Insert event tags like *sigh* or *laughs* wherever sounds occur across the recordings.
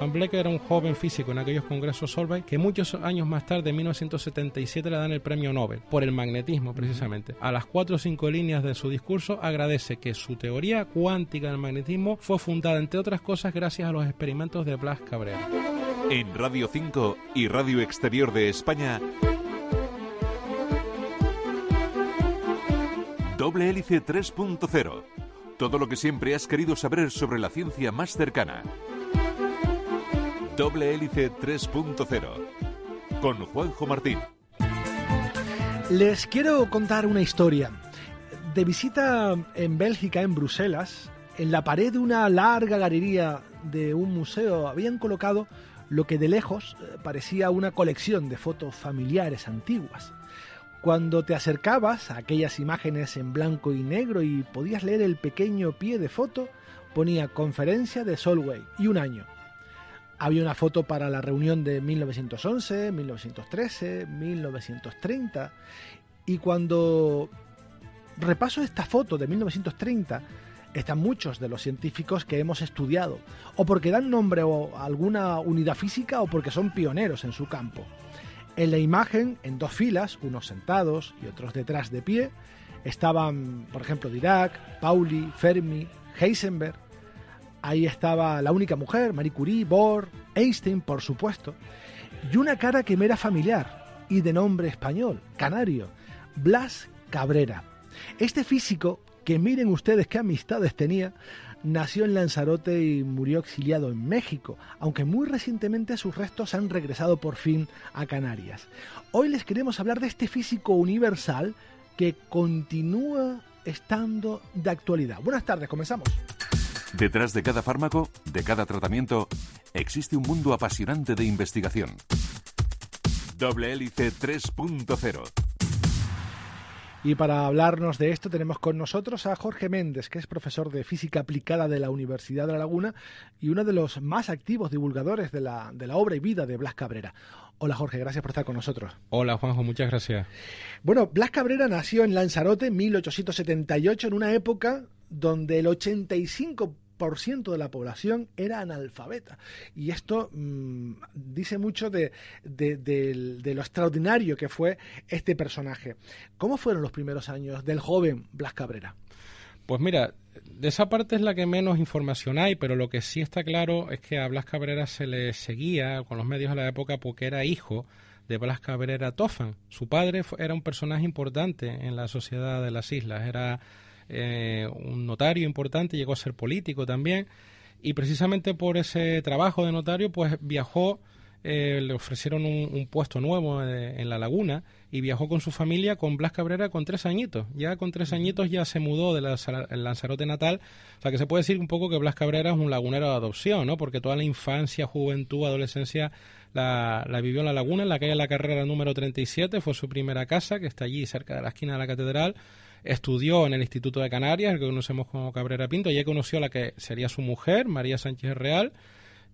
Van Blecker era un joven físico en aquellos congresos Solvay que muchos años más tarde, en 1977, le dan el premio Nobel por el magnetismo, precisamente. A las cuatro o cinco líneas de su discurso agradece que su teoría cuántica del magnetismo fue fundada, entre otras cosas, gracias a los experimentos de Blas Cabrera. En Radio 5 y Radio Exterior de España, Doble Hélice 3.0. Todo lo que siempre has querido saber sobre la ciencia más cercana. Doble Hélice 3.0 con Juanjo Martín. Les quiero contar una historia. De visita en Bélgica, en Bruselas, en la pared de una larga galería de un museo habían colocado lo que de lejos eh, parecía una colección de fotos familiares antiguas. Cuando te acercabas a aquellas imágenes en blanco y negro y podías leer el pequeño pie de foto, ponía conferencia de Solway y un año. Había una foto para la reunión de 1911, 1913, 1930. Y cuando repaso esta foto de 1930, están muchos de los científicos que hemos estudiado, o porque dan nombre a alguna unidad física o porque son pioneros en su campo. En la imagen, en dos filas, unos sentados y otros detrás de pie, estaban, por ejemplo, Dirac, Pauli, Fermi, Heisenberg, Ahí estaba la única mujer, Marie Curie, Bohr, Einstein, por supuesto, y una cara que me era familiar y de nombre español, canario, Blas Cabrera. Este físico, que miren ustedes qué amistades tenía, nació en Lanzarote y murió exiliado en México, aunque muy recientemente sus restos han regresado por fin a Canarias. Hoy les queremos hablar de este físico universal que continúa estando de actualidad. Buenas tardes, comenzamos. Detrás de cada fármaco, de cada tratamiento, existe un mundo apasionante de investigación. Doble Hélice 3.0 y para hablarnos de esto tenemos con nosotros a Jorge Méndez, que es profesor de física aplicada de la Universidad de La Laguna y uno de los más activos divulgadores de la, de la obra y vida de Blas Cabrera. Hola Jorge, gracias por estar con nosotros. Hola Juanjo, muchas gracias. Bueno, Blas Cabrera nació en Lanzarote en 1878, en una época donde el 85% de la población era analfabeta. Y esto mm, dice mucho de, lo extraordinario que fue este personaje. ¿Cómo fueron los primeros años del joven Blas Cabrera? Pues mira, de esa parte es la que menos información hay, pero lo que sí está claro es que a Blas Cabrera se le seguía con los medios de la época porque era hijo de Blas Cabrera Tofan. Su padre era un personaje importante en la sociedad de las islas, era eh, un notario importante, llegó a ser político también, y precisamente por ese trabajo de notario, pues viajó, eh, le ofrecieron un, puesto nuevo eh, en La Laguna, y viajó con su familia, con Blas Cabrera, con tres añitos. Ya con tres añitos ya se mudó del Lanzarote natal. O sea que se puede decir un poco que Blas Cabrera es un lagunero de adopción, ¿no? Porque toda la infancia, juventud, adolescencia la, la, vivió en La Laguna, en la calle La Carrera número 37, fue su primera casa, que está allí cerca de la esquina de la catedral estudió en el Instituto de Canarias, el que conocemos como Cabrera Pinto, y conoció a la que sería su mujer, María Sánchez Real,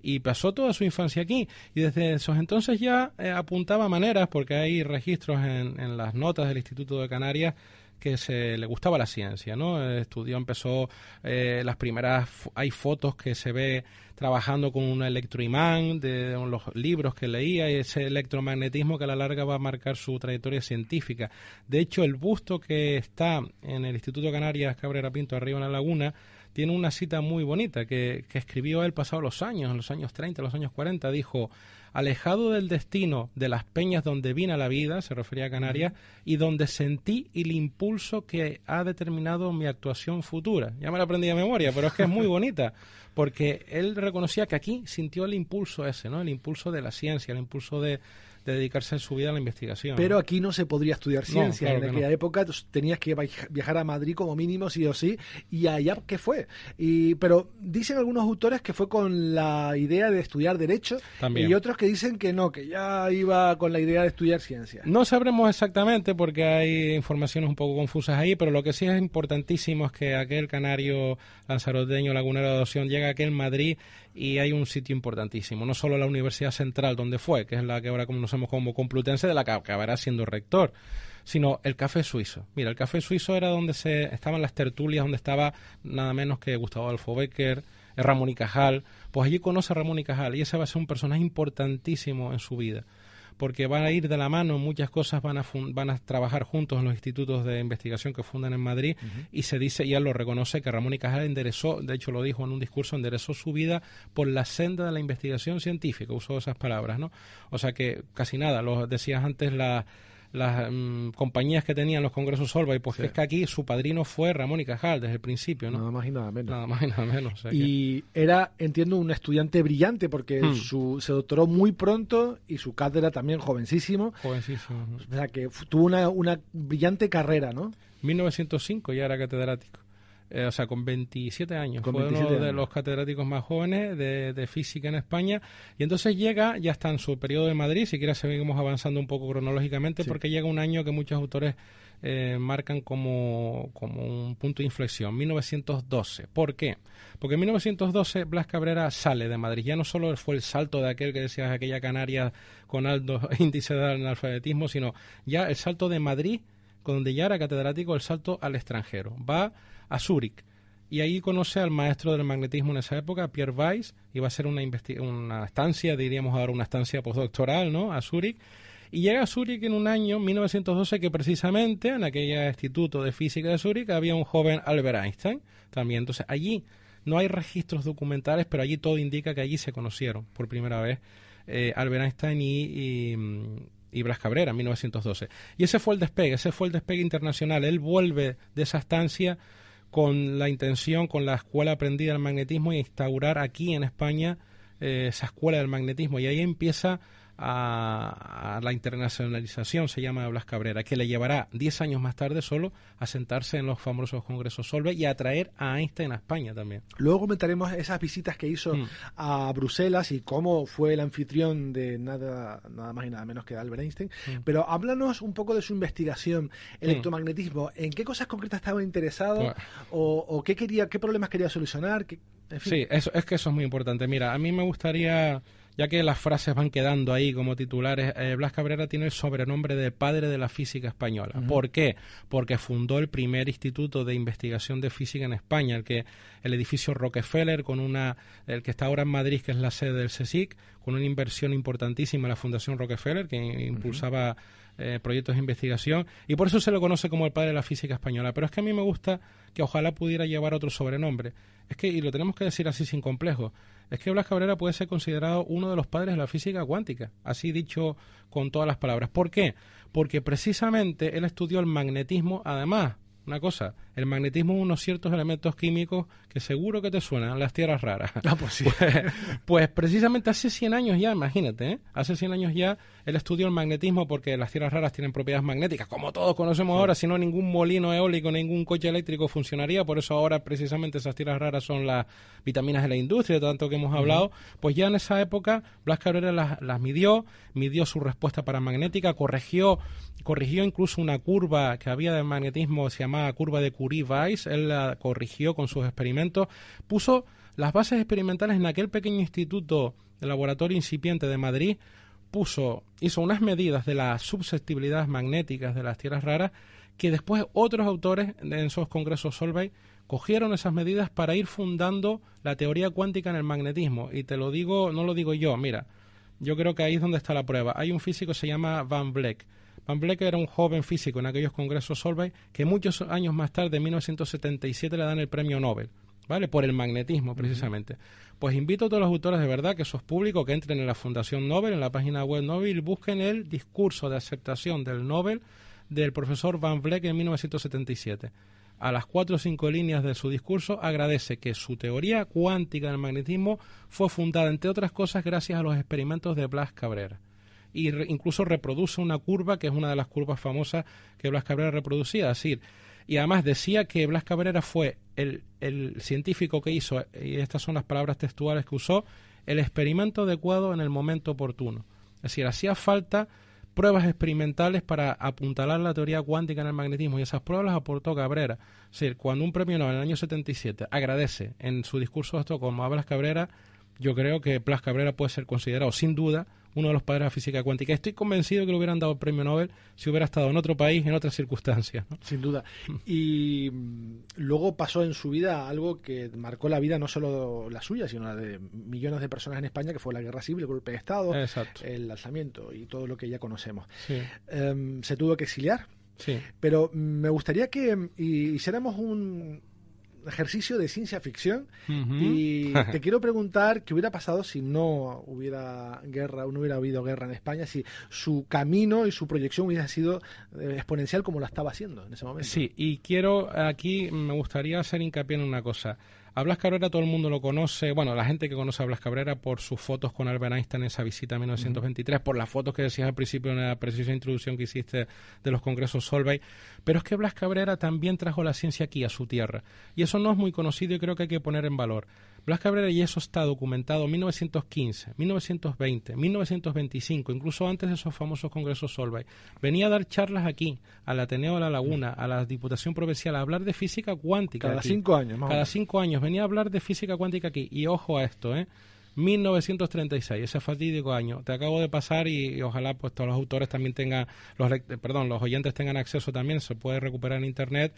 y pasó toda su infancia aquí. Y desde esos entonces ya eh, apuntaba maneras, porque hay registros en, en las notas del Instituto de Canarias que se le gustaba la ciencia, ¿no? Estudió, empezó eh, las primeras, hay fotos que se ve trabajando con un electroimán de, los libros que leía y ese electromagnetismo que a la larga va a marcar su trayectoria científica. De hecho, el busto que está en el Instituto Canarias Cabrera Pinto, arriba en la laguna, tiene una cita muy bonita que, que escribió él pasado los años, en los años 30, los años 40, dijo alejado del destino de las peñas donde vine la vida, se refería a Canarias, y donde sentí el impulso que ha determinado mi actuación futura. Ya me la aprendí de memoria, pero es que es muy *laughs* bonita, porque él reconocía que aquí sintió el impulso ese, ¿no? El impulso de la ciencia, el impulso de, de dedicarse en su vida a la investigación. Pero aquí no se podría estudiar ciencia. claro en que aquella época tenías que viajar a Madrid como mínimo, sí o sí, y allá qué fue. Y, pero dicen algunos autores que fue con la idea de estudiar Derecho También. y otros que dicen que no, que ya iba con la idea de estudiar ciencia. No sabremos exactamente porque hay informaciones un poco confusas ahí, pero lo que sí es importantísimo es que aquel canario lanzaroteño lagunero de adopción llega aquí en Madrid y hay un sitio importantísimo, no solo la Universidad Central donde fue, que es la que ahora conocemos como Complutense, de la que acabará siendo rector, sino el Café Suizo. Mira, el Café Suizo era donde se estaban las tertulias, donde estaba nada menos que Gustavo Adolfo Becker, Ramón y Cajal, pues allí conoce a Ramón y Cajal y ese va a ser un personaje importantísimo en su vida porque van a ir de la mano, muchas cosas van a, van a trabajar juntos en los institutos de investigación que fundan en Madrid y se dice, y él lo reconoce, que Ramón y Cajal enderezó, de hecho lo dijo en un discurso, enderezó su vida por la senda de la investigación científica, usó esas palabras, ¿no? O sea que casi nada, lo decías antes, la las mm, compañías que tenían los congresos Solvay, pues es que aquí su padrino fue Ramón y Cajal desde el principio, ¿no? Nada más y nada menos. Nada más y nada menos. y era, entiendo, un estudiante brillante porque Hmm. su, se doctoró muy pronto y su cátedra también jovencísimo. Jovencísimo. O sea que tuvo una, una brillante carrera, ¿no? 1905 ya era catedrático. Eh, o sea, con 27 años. Con Fue 27 uno de años. los catedráticos más jóvenes de, de física en España. Y entonces llega, ya está en su periodo de Madrid, si quieres seguimos avanzando un poco cronológicamente, Sí. porque llega un año que muchos autores eh, marcan como, como un punto de inflexión, 1912. ¿Por qué? Porque en 1912 Blas Cabrera sale de Madrid. Ya no solo fue el salto de aquel que decías, aquella Canaria con alto *laughs* índice de analfabetismo, sino ya el salto de Madrid, con donde ya era catedrático, el salto al extranjero. Va a Zúrich y ahí conoce al maestro del magnetismo en esa época, Pierre Weiss, y va a ser una, una estancia, diríamos ahora una estancia postdoctoral, ¿no? A Zúrich. Y llega a Zúrich en un año, 1912, que precisamente en aquel instituto de física de Zúrich había un joven Albert Einstein también. Entonces allí no hay registros documentales, pero allí todo indica que allí se conocieron por primera vez eh, Albert Einstein y, y, y Blas Cabrera en 1912. Y ese fue el despegue, ese fue el despegue internacional. Él vuelve de esa estancia con la intención, con la escuela aprendida del magnetismo y instaurar aquí en España eh, esa escuela del magnetismo. Y ahí empieza a, a la internacionalización, se llama Blas Cabrera, que le llevará 10 años más tarde solo a sentarse en los famosos congresos Solvay y a traer a Einstein a España también. Luego comentaremos esas visitas que hizo Mm. a Bruselas y cómo fue el anfitrión de nada, nada más y nada menos que Albert Einstein. Mm. Pero háblanos un poco de su investigación, electromagnetismo. ¿En qué cosas concretas estaba interesado? Bueno. O, o qué, quería, qué problemas quería solucionar? ¿Qué- en fin. Sí, eso, es que eso es muy importante. Mira, a mí me gustaría, ya que las frases van quedando ahí como titulares, eh, Blas Cabrera tiene el sobrenombre de padre de la física española. ¿Por qué? Porque fundó el primer instituto de investigación de física en España, el que el edificio Rockefeller, con una, el que está ahora en Madrid, que es la sede del CSIC, con una inversión importantísima en la Fundación Rockefeller, que impulsaba eh, proyectos de investigación, y por eso se lo conoce como el padre de la física española. Pero es que a mí me gusta que ojalá pudiera llevar otro sobrenombre. Es que, y lo tenemos que decir así sin complejo, es que Blas Cabrera puede ser considerado uno de los padres de la física cuántica, así dicho con todas las palabras. ¿Por qué? Porque precisamente él estudió el magnetismo, además, una cosa, el magnetismo es unos ciertos elementos químicos que seguro que te suenan, las tierras raras. Ah, pues sí. *laughs* Pues, pues precisamente hace 100 años ya, imagínate, ¿eh? hace 100 años ya él estudió el magnetismo porque las tierras raras tienen propiedades magnéticas, como todos conocemos ahora, si no ningún molino eólico, ningún coche eléctrico funcionaría, por eso ahora precisamente esas tierras raras son las vitaminas de la industria, tanto que hemos hablado, pues ya en esa época Blas Cabrera las, las midió, midió su respuesta paramagnética, corrigió, corrigió incluso una curva que había de magnetismo, se llamaba curva de Curie-Weiss, él la corrigió con sus experimentos, puso las bases experimentales en aquel pequeño instituto de laboratorio incipiente de Madrid, puso, hizo unas medidas de las susceptibilidades magnéticas de las tierras raras que después otros autores en esos congresos Solvay cogieron esas medidas para ir fundando la teoría cuántica en el magnetismo. Y te lo digo, no lo digo yo, mira, yo creo que ahí es donde está la prueba. Hay un físico que se llama Van Vleck. Van Vleck era un joven físico en aquellos congresos Solvay que muchos años más tarde, en 1977, le dan el premio Nobel. ¿Vale? Por el magnetismo, precisamente. Pues invito a todos los autores de verdad que sos público que entren en la Fundación Nobel, en la página web Nobel, y busquen el discurso de aceptación del Nobel del profesor Van Vleck en 1977. A las cuatro o cinco líneas de su discurso agradece que su teoría cuántica del magnetismo fue fundada, entre otras cosas, gracias a los experimentos de Blas Cabrera. Y incluso reproduce una curva que es una de las curvas famosas que Blas Cabrera reproducía. Es decir, y además decía que Blas Cabrera fue el, el científico que hizo, y estas son las palabras textuales que usó, el experimento adecuado en el momento oportuno. Es decir, hacía falta pruebas experimentales para apuntalar la teoría cuántica en el magnetismo y esas pruebas las aportó Cabrera. Es decir, cuando un premio Nobel en el año 77 agradece en su discurso de Estocolmo a Blas Cabrera, yo creo que Blas Cabrera puede ser considerado sin duda uno de los padres de la física cuántica. Estoy convencido que le hubieran dado el premio Nobel si hubiera estado en otro país, en otras circunstancias. Sin duda. *laughs* Y mm, luego pasó en su vida algo que marcó la vida no solo la suya, sino la de millones de personas en España, que fue la guerra civil, el golpe de Estado, el lanzamiento y todo lo que ya conocemos. Em, se tuvo que exiliar. Sí. Pero me gustaría que hiciéramos un, ejercicio de ciencia ficción y *laughs* te quiero preguntar qué hubiera pasado si no hubiera guerra, no hubiera habido guerra en España, si su camino y su proyección hubiera sido eh, exponencial como la estaba haciendo en ese momento. Sí, y quiero aquí me gustaría hacer hincapié en una cosa. A Blas Cabrera todo el mundo lo conoce, bueno, la gente que conoce a Blas Cabrera por sus fotos con Albert Einstein en esa visita en 1923, por las fotos que decías al principio en la precisa introducción que hiciste de los congresos Solvay, pero es que Blas Cabrera también trajo la ciencia aquí, a su tierra, y eso no es muy conocido y creo que hay que poner en valor. Blas Cabrera, y eso está documentado en 1915, 1920, 1925, incluso antes de esos famosos congresos Solvay. Venía a dar charlas aquí, al Ateneo de la Laguna, a la Diputación Provincial, a hablar de física cuántica. Cada cinco años, Cada cinco años venía a hablar de física cuántica aquí. Y ojo a esto, ¿eh? 1936, ese fatídico año. Te acabo de pasar y, ojalá pues todos los autores también tengan, los, perdón, los oyentes tengan acceso también, se puede recuperar en internet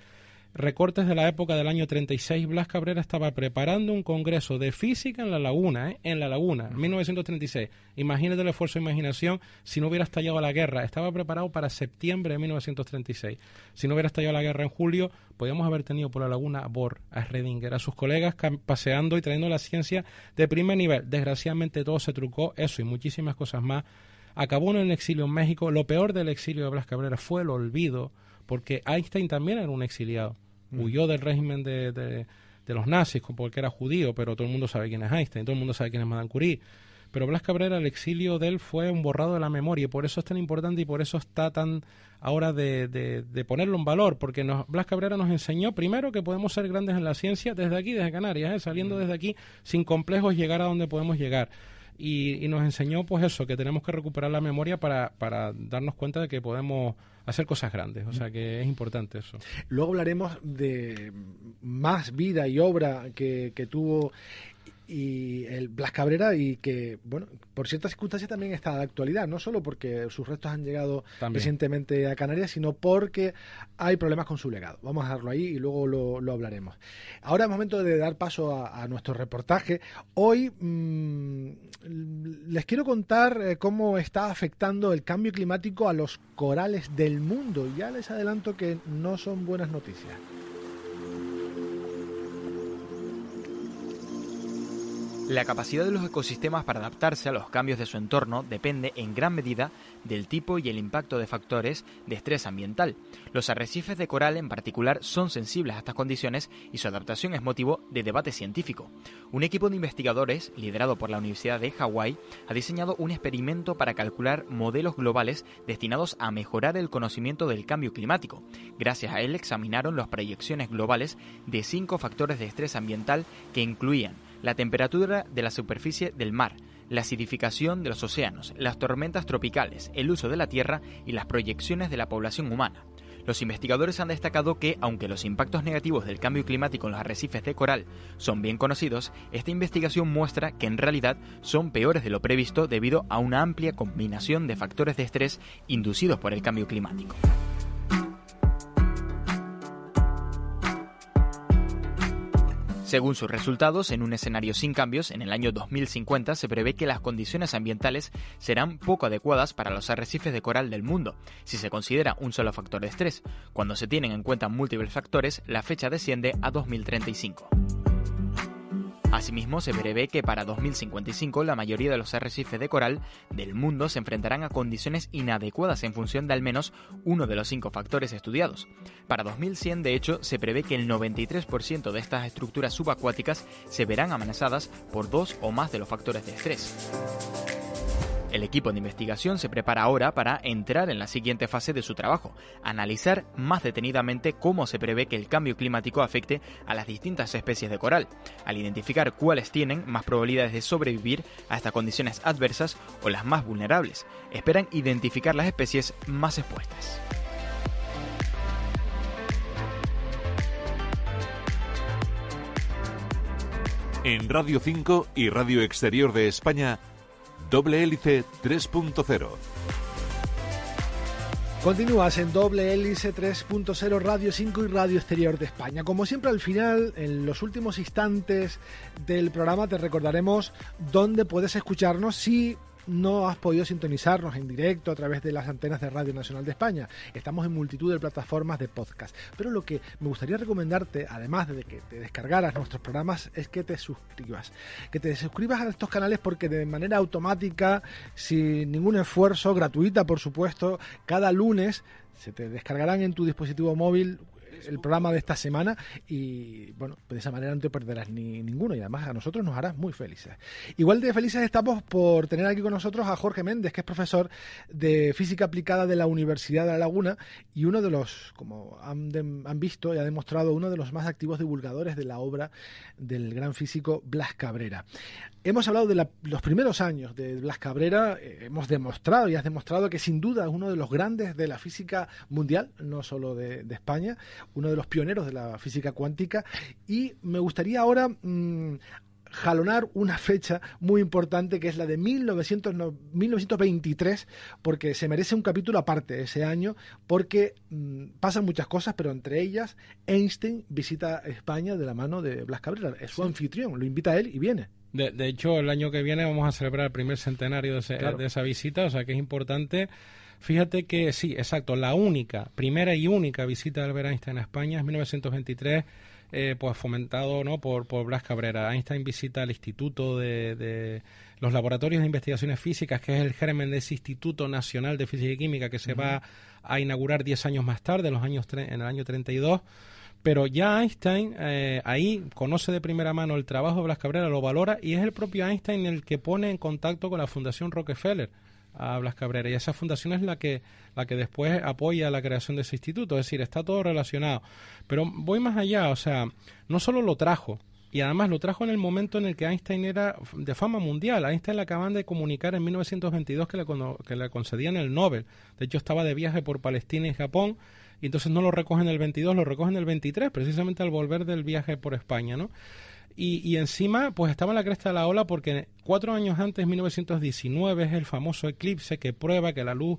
recortes de la época del año 36, Blas Cabrera estaba preparando un congreso de física en La Laguna, ¿eh? en La Laguna, en 1936. Imagínate el esfuerzo de imaginación si no hubiera estallado la guerra. Estaba preparado para septiembre de 1936. Si no hubiera estallado la guerra en julio, podíamos haber tenido por La Laguna a Bohr, a Schrödinger, a sus colegas paseando y trayendo la ciencia de primer nivel. Desgraciadamente todo se trucó, eso y muchísimas cosas más. Acabó en el exilio en México. Lo peor del exilio de Blas Cabrera fue el olvido porque Einstein también era un exiliado. Mm. Huyó del régimen de, de, los nazis porque era judío, pero todo el mundo sabe quién es Einstein, todo el mundo sabe quién es Madame Curie. Pero Blas Cabrera, el exilio de él fue un borrado de la memoria y por eso es tan importante y por eso está tan ahora de, de, ponerlo en valor, porque nos, Blas Cabrera nos enseñó primero que podemos ser grandes en la ciencia desde aquí, desde Canarias, ¿eh? saliendo mm. desde aquí sin complejos llegar a donde podemos llegar. Y, y, nos enseñó pues eso, que tenemos que recuperar la memoria para, para darnos cuenta de que podemos hacer cosas grandes. O sea que es importante eso. Luego hablaremos de más vida y obra que, que tuvo y el Blas Cabrera y que, bueno, por ciertas circunstancias también está de actualidad, no solo porque sus restos han llegado recientemente a Canarias, sino porque hay problemas con su legado. Vamos a dejarlo ahí y luego lo, hablaremos. Ahora es momento de dar paso a, nuestro reportaje. Hoy mm, les quiero contar eh, cómo está afectando el cambio climático a los corales del mundo. Ya les adelanto que no son buenas noticias. La capacidad de los ecosistemas para adaptarse a los cambios de su entorno depende en gran medida del tipo y el impacto de factores de estrés ambiental. Los arrecifes de coral en particular son sensibles a estas condiciones y su adaptación es motivo de debate científico. Un equipo de investigadores, liderado por la Universidad de Hawái, ha diseñado un experimento para calcular modelos globales destinados a mejorar el conocimiento del cambio climático. Gracias a él examinaron las proyecciones globales de cinco factores de estrés ambiental que incluían la temperatura de la superficie del mar, la acidificación de los océanos, las tormentas tropicales, el uso de la tierra y las proyecciones de la población humana. Los investigadores han destacado que, aunque los impactos negativos del cambio climático en los arrecifes de coral son bien conocidos, esta investigación muestra que en realidad son peores de lo previsto debido a una amplia combinación de factores de estrés inducidos por el cambio climático. Según sus resultados, en un escenario sin cambios, en el año 2050 se prevé que las condiciones ambientales serán poco adecuadas para los arrecifes de coral del mundo, si se considera un solo factor de estrés. Cuando se tienen en cuenta múltiples factores, la fecha desciende a 2035. Asimismo, se prevé que para 2055 la mayoría de los arrecifes de coral del mundo se enfrentarán a condiciones inadecuadas en función de al menos uno de los cinco factores estudiados. Para 2100, de hecho, se prevé que el 93% de estas estructuras subacuáticas se verán amenazadas por dos o más de los factores de estrés. El equipo de investigación se prepara ahora para entrar en la siguiente fase de su trabajo, analizar más detenidamente cómo se prevé que el cambio climático afecte a las distintas especies de coral, al identificar cuáles tienen más probabilidades de sobrevivir a estas condiciones adversas o las más vulnerables. Esperan identificar las especies más expuestas. En Radio 5 y Radio Exterior de España, Doble Hélice 3.0. Continúas en Doble Hélice 3.0 Radio 5 y Radio Exterior de España. Como siempre al final, en los últimos instantes del programa te recordaremos dónde puedes escucharnos si no has podido sintonizarnos en directo a través de las antenas de Radio Nacional de España. Estamos en multitud de plataformas de podcast. Pero lo que me gustaría recomendarte, además de que te descargaras nuestros programas, es que te suscribas. Que te suscribas a estos canales porque de manera automática, sin ningún esfuerzo, gratuita por supuesto, cada lunes se te descargarán en tu dispositivo móvil el programa de esta semana y bueno, de esa manera no te perderás ni ninguno y además a nosotros nos harás muy felices. Igual de felices estamos por tener aquí con nosotros a Jorge Méndez, que es profesor de física aplicada de la Universidad de La Laguna y uno de los, como han, han visto y ha demostrado, uno de los más activos divulgadores de la obra del gran físico Blas Cabrera. Hemos hablado de los primeros años de Blas Cabrera, eh, hemos demostrado y has demostrado que sin duda es uno de los grandes de la física mundial, no solo de, España, uno de los pioneros de la física cuántica. Y me gustaría ahora mm, jalonar una fecha muy importante que es la de 1923, porque se merece un capítulo aparte ese año, porque mm, pasan muchas cosas, pero entre ellas Einstein visita España de la mano de Blas Cabrera, es su anfitrión, lo invita a él y viene. De, hecho, el año que viene vamos a celebrar el primer centenario de, de esa visita, o sea que es importante. Fíjate que sí, exacto, la única, primera y única visita de Albert Einstein a España es 1923 eh, pues fomentado ¿no? por, por Blas Cabrera. Einstein visita el Instituto de, los Laboratorios de Investigaciones Físicas, que es el germen de ese Instituto Nacional de Física y Química que se va a inaugurar 10 años más tarde, en, los años en el año 32. Pero ya Einstein eh, ahí conoce de primera mano el trabajo de Blas Cabrera, lo valora y es el propio Einstein el que pone en contacto con la Fundación Rockefeller a Blas Cabrera y esa fundación es la que la que después apoya la creación de ese instituto, es decir, está todo relacionado. Pero voy más allá, o sea, no solo lo trajo, y además lo trajo en el momento en el que Einstein era de fama mundial. Einstein le acaban de comunicar en 1922 que le, que le concedían el Nobel. De hecho, estaba de viaje por Palestina y Japón, y entonces no lo recogen el 22, lo recogen el 23, precisamente al volver del viaje por España, ¿no? Y, encima, pues estaba en la cresta de la ola porque cuatro años antes, 1919, es el famoso eclipse que prueba que la luz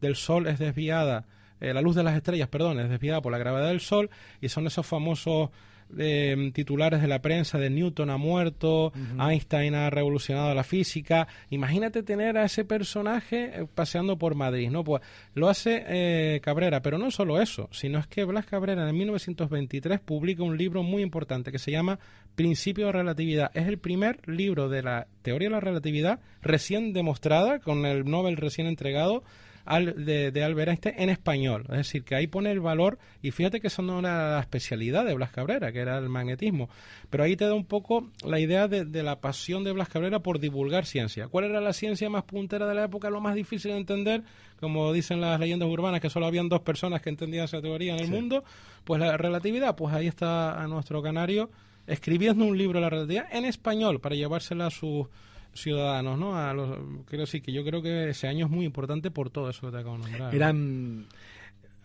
del Sol es desviada, eh, la luz de las estrellas, perdón, es desviada por la gravedad del Sol y son esos famosos eh, titulares de la prensa de Newton ha muerto, Einstein ha revolucionado la física. Imagínate tener a ese personaje eh, paseando por Madrid, ¿no? Pues lo hace eh, Cabrera, pero no solo eso, sino es que Blas Cabrera en 1923 publica un libro muy importante que se llama Principio de Relatividad. Es el primer libro de la teoría de la relatividad recién demostrada, con el Nobel recién entregado de, de, Albert Einstein en español. Es decir, que ahí pone el valor, y fíjate que eso no era la especialidad de Blas Cabrera, que era el magnetismo, pero ahí te da un poco la idea de, la pasión de Blas Cabrera por divulgar ciencia. ¿Cuál era la ciencia más puntera de la época, lo más difícil de entender? Como dicen las leyendas urbanas, que solo habían dos personas que entendían esa teoría en el mundo, pues la relatividad, pues ahí está a nuestro canario escribiendo un libro de la relatividad en español para llevársela a sus ciudadanos, ¿no? A los, quiero decir que yo creo que ese año es muy importante por todo eso que te acabo de nombrar. Eran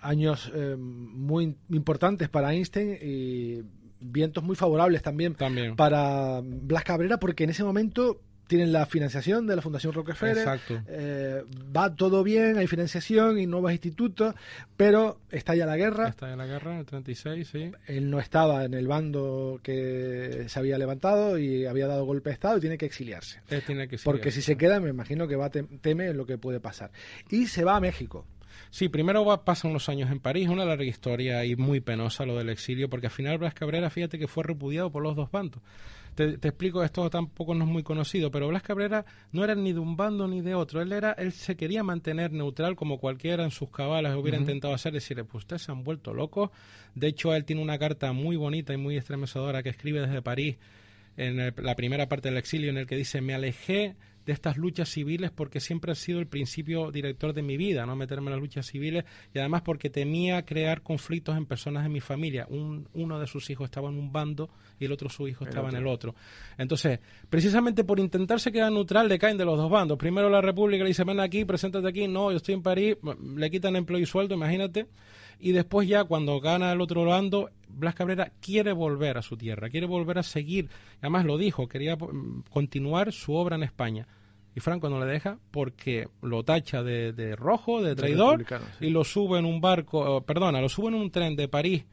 años eh, muy importantes para Einstein y vientos muy favorables también, también, para Blas Cabrera porque en ese momento tienen la financiación de la Fundación Rockefeller. Exacto. Eh, va todo bien, hay financiación y nuevos institutos, pero estalla la guerra. Estalla la guerra en el 36, sí. Él no estaba en el bando que se había levantado y había dado golpe de Estado y tiene que exiliarse. Él tiene que exiliarse. Porque si se queda, me imagino que va teme lo que puede pasar. Y se va a México. Sí, primero va, pasan unos años en París, una larga historia y muy penosa lo del exilio, porque al final Blas Cabrera, fíjate que fue repudiado por los dos bandos. Te, explico, esto tampoco no es muy conocido, pero Blas Cabrera no era ni de un bando ni de otro. Él era, él se quería mantener neutral como cualquiera en sus cabalas hubiera intentado hacer, decirle, pues ustedes se han vuelto locos. De hecho, él tiene una carta muy bonita y muy estremecedora que escribe desde París en la primera parte del exilio en el que dice, me alejé de estas luchas civiles porque siempre ha sido el principio director de mi vida, no meterme en las luchas civiles y además porque temía crear conflictos en personas de mi familia. Un, uno de sus hijos estaba en un bando y el otro su hijo estaba en el otro. Entonces, precisamente por intentarse quedar neutral le caen de los dos bandos. Primero la República le dice, ven aquí, preséntate aquí, no, yo estoy en París, le quitan empleo y sueldo, imagínate. Y después ya cuando gana el otro bando, Blas Cabrera quiere volver a su tierra, quiere volver a seguir, además lo dijo, quería mm, continuar su obra en España. Y Franco no le deja porque lo tacha de, rojo, de traidor, y lo sube en un barco, perdona, lo sube en un tren de París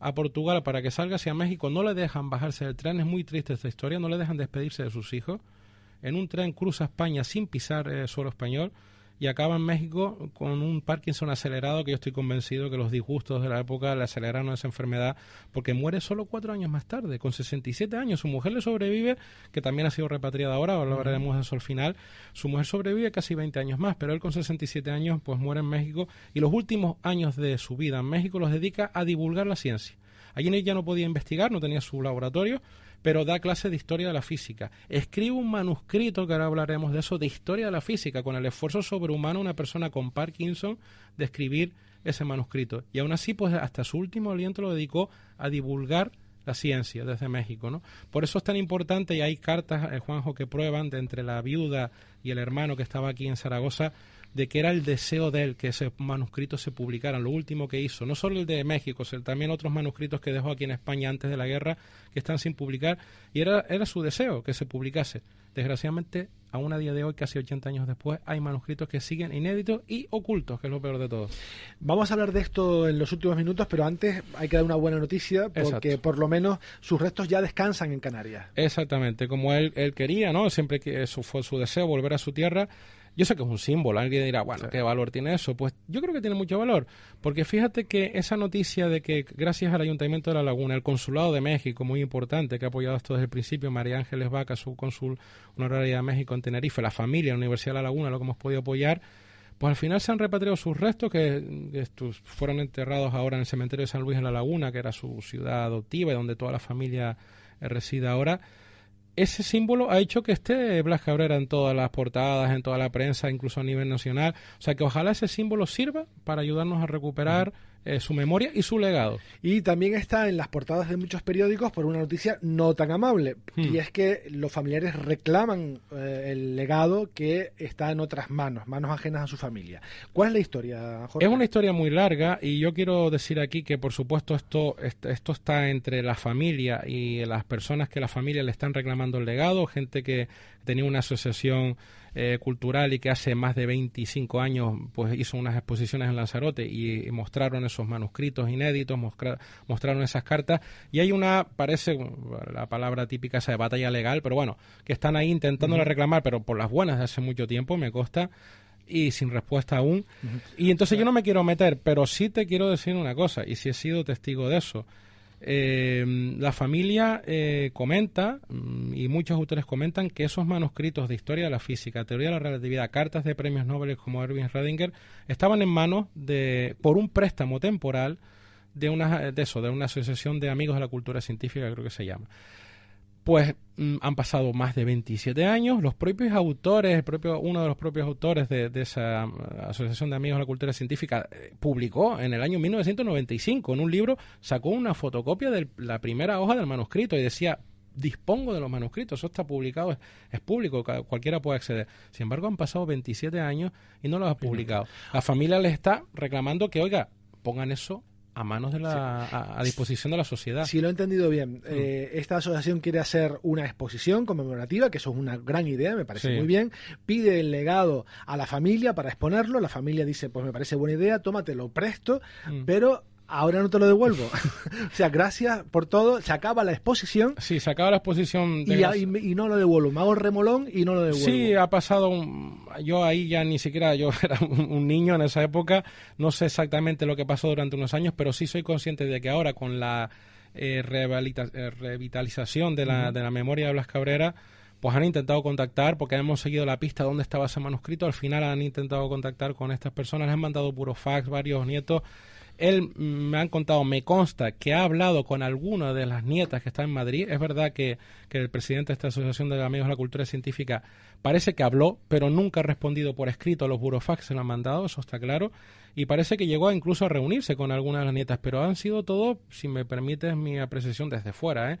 a Portugal para que salga hacia México. No le dejan bajarse del tren, es muy triste esta historia, no le dejan despedirse de sus hijos. En un tren cruza España sin pisar el suelo español y acaba en México con un Parkinson acelerado que yo estoy convencido que los disgustos de la época le aceleraron esa enfermedad porque muere solo cuatro años más tarde, con 67 años. Su mujer le sobrevive, que también ha sido repatriada ahora, hablaremos de eso al final. Su mujer sobrevive casi 20 años más, pero él con 67 años pues muere en México y los últimos años de su vida en México los dedica a divulgar la ciencia. Allí ya no podía investigar, no tenía su laboratorio, pero da clase de historia de la física. Escribe un manuscrito, que ahora hablaremos de eso, de historia de la física, con el esfuerzo sobrehumano de una persona con Parkinson de escribir ese manuscrito. Y aún así, pues hasta su último aliento lo dedicó a divulgar la ciencia desde México, ¿no? Por eso es tan importante y hay cartas, eh, Juanjo, que prueban de entre la viuda y el hermano que estaba aquí en Zaragoza de que era el deseo de él que ese manuscrito se publicara, lo último que hizo, no solo el de México, sino también otros manuscritos que dejó aquí en España antes de la guerra que están sin publicar, y era, era su deseo que se publicase. Desgraciadamente, aún a día de hoy, casi 80 años después, hay manuscritos que siguen inéditos y ocultos, que es lo peor de todo. Vamos a hablar de esto en los últimos minutos, pero antes hay que dar una buena noticia, porque por lo menos sus restos ya descansan en Canarias. Exactamente, como él, él quería, ¿no? Siempre que eso fue su deseo, volver a su tierra yo sé que es un símbolo, alguien dirá, bueno, ¿qué valor tiene eso? Pues yo creo que tiene mucho valor, porque fíjate que esa noticia de que gracias al Ayuntamiento de La Laguna, el Consulado de México, muy importante, que ha apoyado esto desde el principio, María Ángeles Vaca, su cónsul honoraria de México en Tenerife, la familia, la Universidad de La Laguna, lo que hemos podido apoyar, pues al final se han repatriado sus restos, que, estos fueron enterrados ahora en el cementerio de San Luis en La Laguna, que era su ciudad adoptiva y donde toda la familia reside ahora ese símbolo ha hecho que esté Blas Cabrera en todas las portadas, en toda la prensa, incluso a nivel nacional. O sea que ojalá ese símbolo sirva para ayudarnos a recuperar eh, su memoria y su legado. Y también está en las portadas de muchos periódicos por una noticia no tan amable, y hmm. es que los familiares reclaman eh, el legado que está en otras manos, manos ajenas a su familia. ¿Cuál es la historia, Jorge? Es una historia muy larga y yo quiero decir aquí que por supuesto esto, esto está entre la familia y las personas que la familia le están reclamando el legado, gente que tenía una asociación eh, cultural y que hace más de 25 años pues hizo unas exposiciones en Lanzarote y, mostraron esos manuscritos inéditos, mostraron esas cartas y hay una, parece la palabra típica esa de batalla legal, pero bueno, que están ahí intentándole reclamar, pero por las buenas de hace mucho tiempo, me consta, y sin respuesta aún. Y entonces yo no me quiero meter, pero sí te quiero decir una cosa, y si he sido testigo de eso. Eh, la familia eh, comenta, mm, y muchos autores comentan, que esos manuscritos de historia de la física, teoría de la relatividad, cartas de premios Nobel como Erwin Redinger, estaban en manos de, por un préstamo temporal de una, de eso, de una asociación de amigos de la cultura científica, creo que se llama. Pues mm, han pasado más de 27 años, los propios autores, el propio, uno de los propios autores de, esa mm, Asociación de Amigos de la Cultura Científica eh, publicó en el año 1995 en un libro, sacó una fotocopia de la primera hoja del manuscrito y decía, dispongo de los manuscritos, eso está publicado, es, público, cualquiera puede acceder. Sin embargo, han pasado 27 años y no lo ha publicado. La familia le está reclamando que, oiga, pongan eso a manos de la a, disposición de la sociedad. Si lo he entendido bien, mm. eh, esta asociación quiere hacer una exposición conmemorativa, que eso es una gran idea, me parece muy bien. Pide el legado a la familia para exponerlo. La familia dice, pues me parece buena idea, tómatelo presto, mm. pero ahora no te lo devuelvo. *laughs* o sea, gracias por todo. Se acaba la exposición. Sí, se acaba la exposición. y, no lo devuelvo. Me hago el remolón y no lo devuelvo. Sí, ha pasado. yo ahí ya ni siquiera, yo *laughs* era un, niño en esa época. No sé exactamente lo que pasó durante unos años, pero sí soy consciente de que ahora con la eh, eh revitalización de la, de la memoria de Blas Cabrera, pues han intentado contactar, porque hemos seguido la pista de dónde estaba ese manuscrito. Al final han intentado contactar con estas personas, les han mandado puro fax, varios nietos él me han contado, me consta que ha hablado con alguna de las nietas que están en Madrid. Es verdad que, que el presidente de esta Asociación de Amigos de la Cultura Científica parece que habló, pero nunca ha respondido por escrito a los burofax se lo han mandado, eso está claro. Y parece que llegó incluso a reunirse con algunas de las nietas, pero han sido todo, si me permites mi apreciación desde fuera, ¿eh?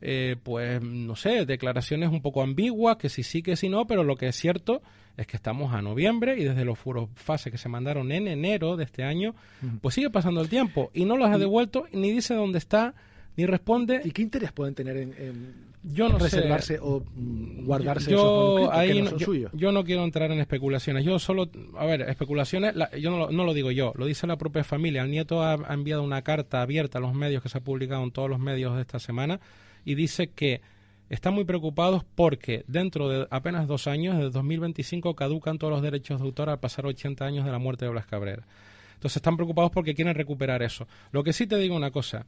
Eh, pues no sé, declaraciones un poco ambiguas, que si sí, que si no, pero lo que es cierto es que estamos a noviembre y desde los fases que se mandaron en enero de este año, pues sigue pasando el tiempo y no los ha devuelto ni dice dónde está ni responde. ¿Y qué interés pueden tener en, yo no reservarse o mm, guardarse yo, esos no, yo, no quiero entrar en especulaciones. Yo solo, a ver, especulaciones, yo no lo, no lo, digo yo, lo dice la propia familia. El nieto ha, ha enviado una carta abierta a los medios que se ha publicado en todos los medios de esta semana y dice que están muy preocupados porque dentro de apenas dos años, de 2025, caducan todos los derechos de autor al pasar 80 años de la muerte de Blas Cabrera. Entonces están preocupados porque quieren recuperar eso. Lo que sí te digo una cosa,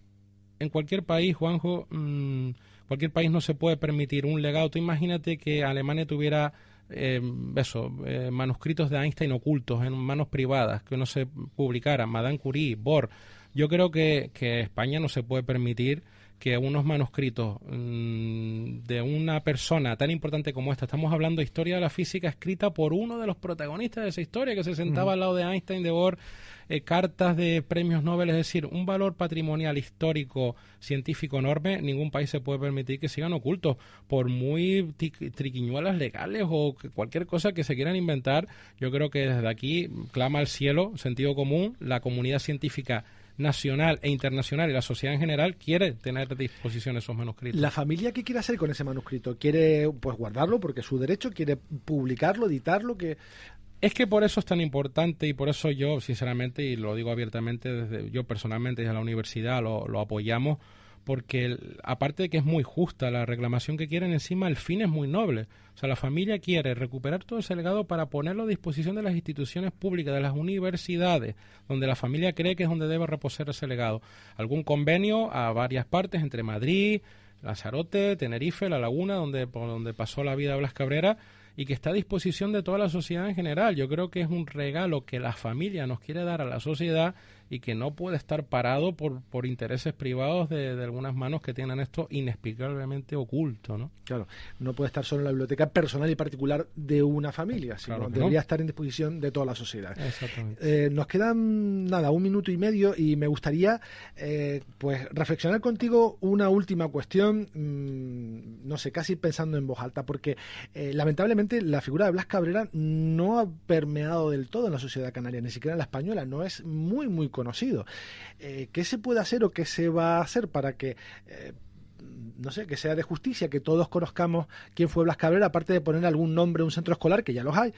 en cualquier país, Juanjo, mm, cualquier país no se puede permitir un legado. Tú imagínate que Alemania tuviera eh, eso, eh, manuscritos de Einstein ocultos en manos privadas, que no se publicaran, Madame Curie, Bohr. Yo creo que España no se puede permitir que unos manuscritos mm, de una persona tan importante como esta, estamos hablando de historia de la física escrita por uno de los protagonistas de esa historia, que se sentaba al lado de Einstein, de Bohr, eh, cartas de premios Nobel, es decir, un valor patrimonial histórico científico enorme, ningún país se puede permitir que sigan ocultos, por muy triquiñuelas legales o cualquier cosa que se quieran inventar, yo creo que desde aquí clama al cielo, sentido común, la comunidad científica nacional e internacional y la sociedad en general quiere tener a disposición esos manuscritos. ¿La familia qué quiere hacer con ese manuscrito? ¿Quiere pues guardarlo porque es su derecho? ¿Quiere publicarlo, editarlo? que es que por eso es tan importante y por eso yo, sinceramente, y lo digo abiertamente, desde, yo personalmente desde la universidad lo, lo apoyamos, porque aparte de que es muy justa la reclamación que quieren, encima el fin es muy noble. O sea, la familia quiere recuperar todo ese legado para ponerlo a disposición de las instituciones públicas, de las universidades, donde la familia cree que es donde debe reposar ese legado. Algún convenio a varias partes entre Madrid, Lanzarote, Tenerife, La Laguna, donde, por donde pasó la vida Blas Cabrera, y que está a disposición de toda la sociedad en general. Yo creo que es un regalo que la familia nos quiere dar a la sociedad y que no puede estar parado por, por intereses privados de, de, algunas manos que tienen esto inexplicablemente oculto, ¿no? Claro, no puede estar solo en la biblioteca personal y particular de una familia, sino debería estar en disposición de toda la sociedad. Exactamente. Eh, nos quedan, nada, un minuto y medio y me gustaría, eh, pues, reflexionar contigo una última cuestión, mmm, no sé, casi pensando en voz alta, porque eh, lamentablemente la figura de Blas Cabrera no ha permeado del todo en la sociedad canaria, ni siquiera en la española, no es muy, muy conocido. Eh, ¿Qué se puede hacer o qué se va a hacer para que... Eh, no sé, que sea de justicia, que todos conozcamos quién fue Blas Cabrera, aparte de poner algún nombre un centro escolar, que ya los hay.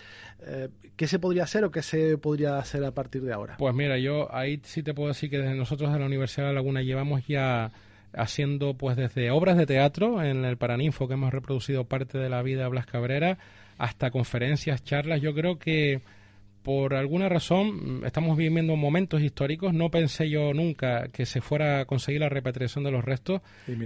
Eh, ¿Qué se podría hacer o qué se podría hacer a partir de ahora? Pues mira, yo ahí sí te puedo decir que desde nosotros de la Universidad de Laguna llevamos ya haciendo pues desde obras de teatro en el Paraninfo que hemos reproducido parte de la vida de Blas Cabrera hasta conferencias, charlas. Yo creo que por alguna razón mm, estamos viviendo momentos históricos. No pensé yo nunca que se fuera a conseguir la repatriación de los restos.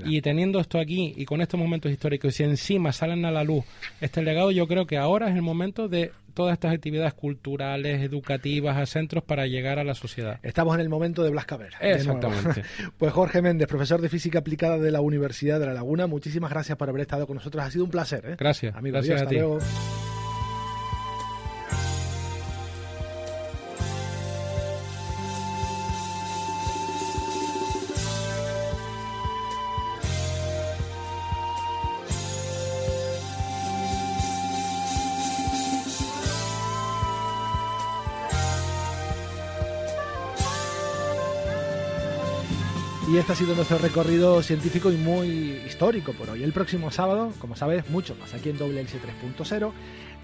Y, teniendo esto aquí y con estos momentos históricos, y si encima salen a la luz este legado, yo creo que ahora es el momento de todas estas actividades culturales, educativas, a centros para llegar a la sociedad. Estamos en el momento de Blas Cabrera. Exactamente. *laughs* pues Jorge Méndez, profesor de Física Aplicada de la Universidad de La Laguna, muchísimas gracias por haber estado con nosotros. Ha sido un placer. ¿eh? Gracias. Amigo, gracias a ti. luego. Y este ha sido nuestro recorrido científico y muy histórico por hoy. El próximo sábado, como sabes, mucho más aquí en WLC 3.0.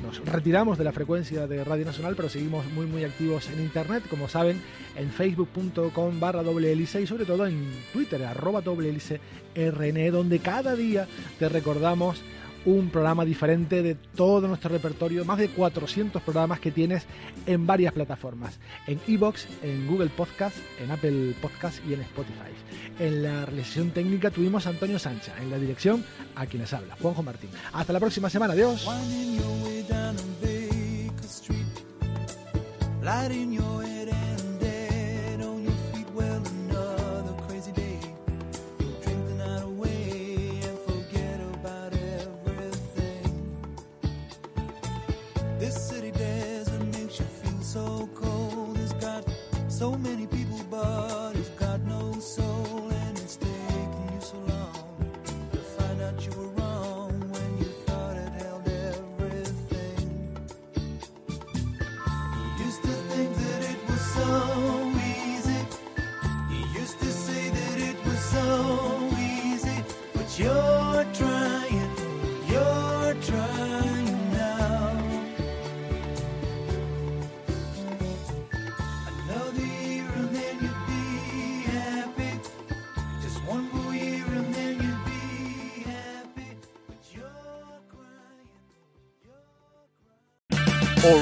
Nos retiramos de la frecuencia de Radio Nacional, pero seguimos muy muy activos en Internet, como saben, en facebook.com barra WLC y sobre todo en Twitter, arroba WLCRN, donde cada día te recordamos un programa diferente de todo nuestro repertorio, más de 400 programas que tienes en varias plataformas, en Evox, en Google Podcast, en Apple Podcast y en Spotify. En la realización técnica tuvimos a Antonio Sancha, en la dirección a quienes habla, Juanjo Martín. Hasta la próxima semana, adiós. so many people, but.